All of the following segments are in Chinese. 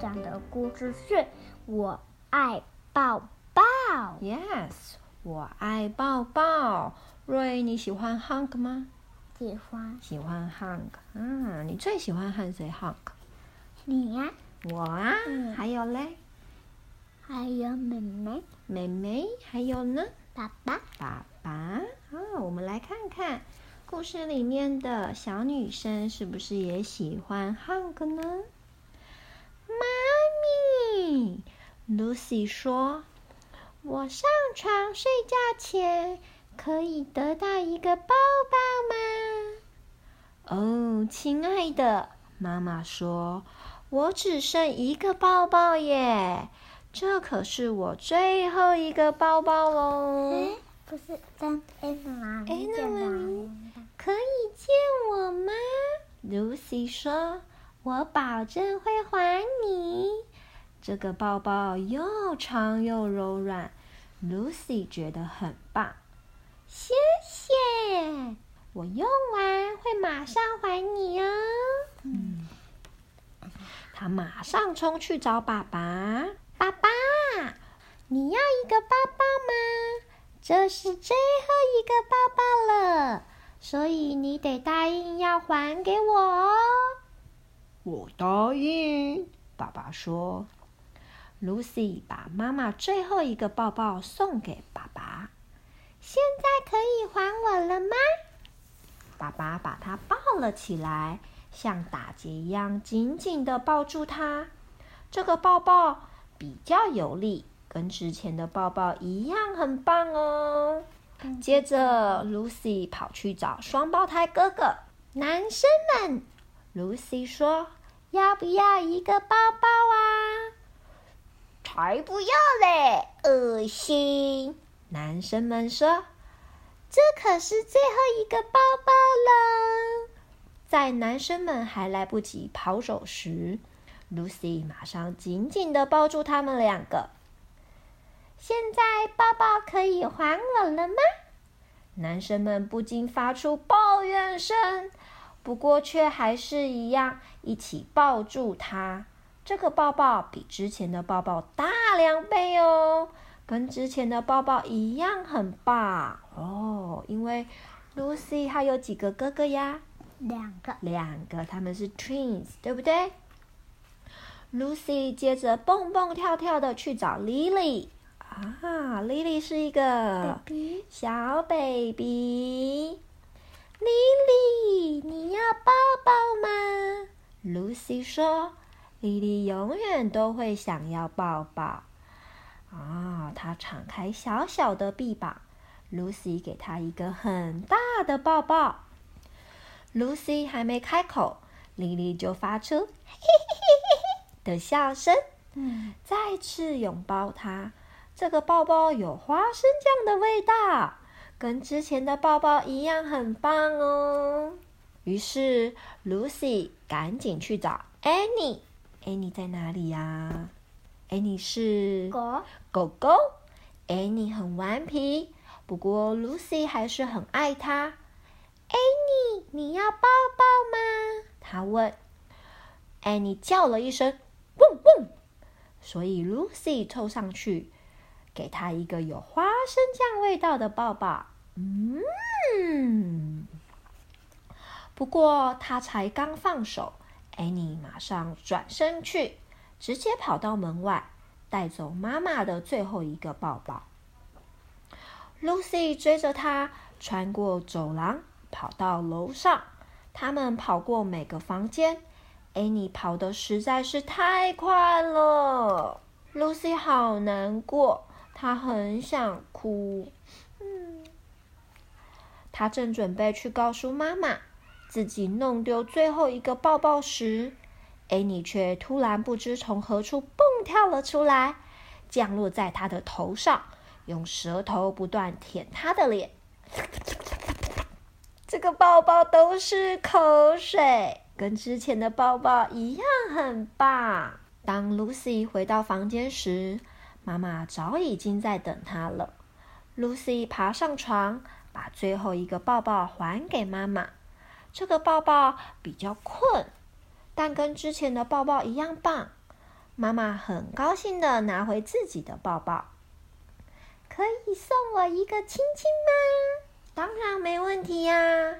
讲的故事是《我爱抱抱》。Yes，我爱抱抱。瑞，你喜欢 hug 吗？喜欢。喜欢 hug。嗯，你最喜欢和谁 hug？你呀、啊。我啊。嗯。还有嘞？还有妹妹。妹妹。还有呢？爸爸。爸爸。啊，我们来看看。故事里面的小女生是不是也喜欢 hug 呢？妈咪，Lucy 说：“我上床睡觉前可以得到一个抱抱吗？”哦，亲爱的，妈妈说：“我只剩一个抱抱耶，这可是我最后一个抱抱喽。”不是跟 Anna 可以见我吗？Lucy 说：“我保证会还你。”这个抱抱又长又柔软，Lucy 觉得很棒。谢谢，我用完会马上还你哦。嗯，他马上冲去找爸爸。爸爸，你要一个抱抱吗？这是最后一个抱抱了。所以你得答应要还给我哦。我答应。爸爸说：“Lucy 把妈妈最后一个抱抱送给爸爸。现在可以还我了吗？”爸爸把她抱了起来，像打结一样紧紧地抱住她。这个抱抱比较有力，跟之前的抱抱一样，很棒哦。接着，Lucy 跑去找双胞胎哥哥。男生们，Lucy 说：“要不要一个抱抱啊？”“才不要嘞，恶心！”男生们说：“这可是最后一个抱抱了。”在男生们还来不及跑走时，Lucy 马上紧紧地抱住他们两个。现在抱抱可以还我了吗？男生们不禁发出抱怨声，不过却还是一样一起抱住他。这个抱抱比之前的抱抱大两倍哦，跟之前的抱抱一样很棒哦。因为 Lucy 还有几个哥哥呀？两个，两个，他们是 twins，对不对？Lucy 接着蹦蹦跳跳的去找 Lily。啊，Lily 是一个小 baby。Lily，你要抱抱吗？Lucy 说：“Lily 永远都会想要抱抱。”啊，她敞开小小的臂膀，Lucy 给她一个很大的抱抱。Lucy 还没开口，Lily 就发出嘿嘿嘿嘿的笑声，嗯，再次拥抱她。这个包包有花生酱的味道，跟之前的包包一样，很棒哦。于是 Lucy 赶紧去找 Annie。Annie 在哪里呀？Annie 是狗狗狗。Annie 很顽皮，不过 Lucy 还是很爱她。Annie，你要抱抱吗？她问。Annie 叫了一声“汪汪”，所以 Lucy 凑上去。给他一个有花生酱味道的抱抱。嗯，不过他才刚放手，Annie 马上转身去，直接跑到门外，带走妈妈的最后一个抱抱。Lucy 追着他，穿过走廊，跑到楼上。他们跑过每个房间，Annie 跑得实在是太快了，Lucy 好难过。他很想哭，嗯，他正准备去告诉妈妈自己弄丢最后一个抱抱时艾米却突然不知从何处蹦跳了出来，降落在他的头上，用舌头不断舔他的脸。这个抱抱都是口水，跟之前的抱抱一样很棒。当 Lucy 回到房间时，妈妈早已经在等他了。Lucy 爬上床，把最后一个抱抱还给妈妈。这个抱抱比较困，但跟之前的抱抱一样棒。妈妈很高兴的拿回自己的抱抱。可以送我一个亲亲吗？当然没问题呀！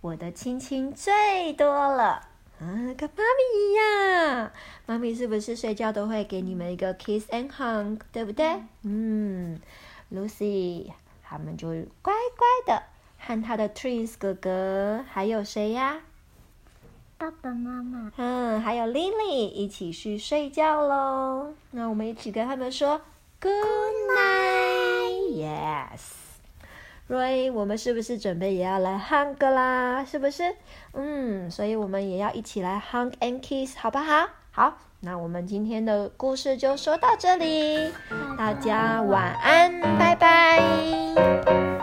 我的亲亲最多了，啊，跟妈咪一样。妈咪是不是睡觉都会给你们一个 kiss and hug，对不对？嗯，Lucy 他们就乖乖的和他的 twins 哥哥，还有谁呀？爸爸妈妈。嗯，还有 Lily 一起去睡觉喽。那我们一起跟他们说 Good night，Yes。瑞我们是不是准备也要来 hug 啦？是不是？嗯，所以我们也要一起来 hug and kiss，好不好？好，那我们今天的故事就说到这里，大家晚安，拜拜。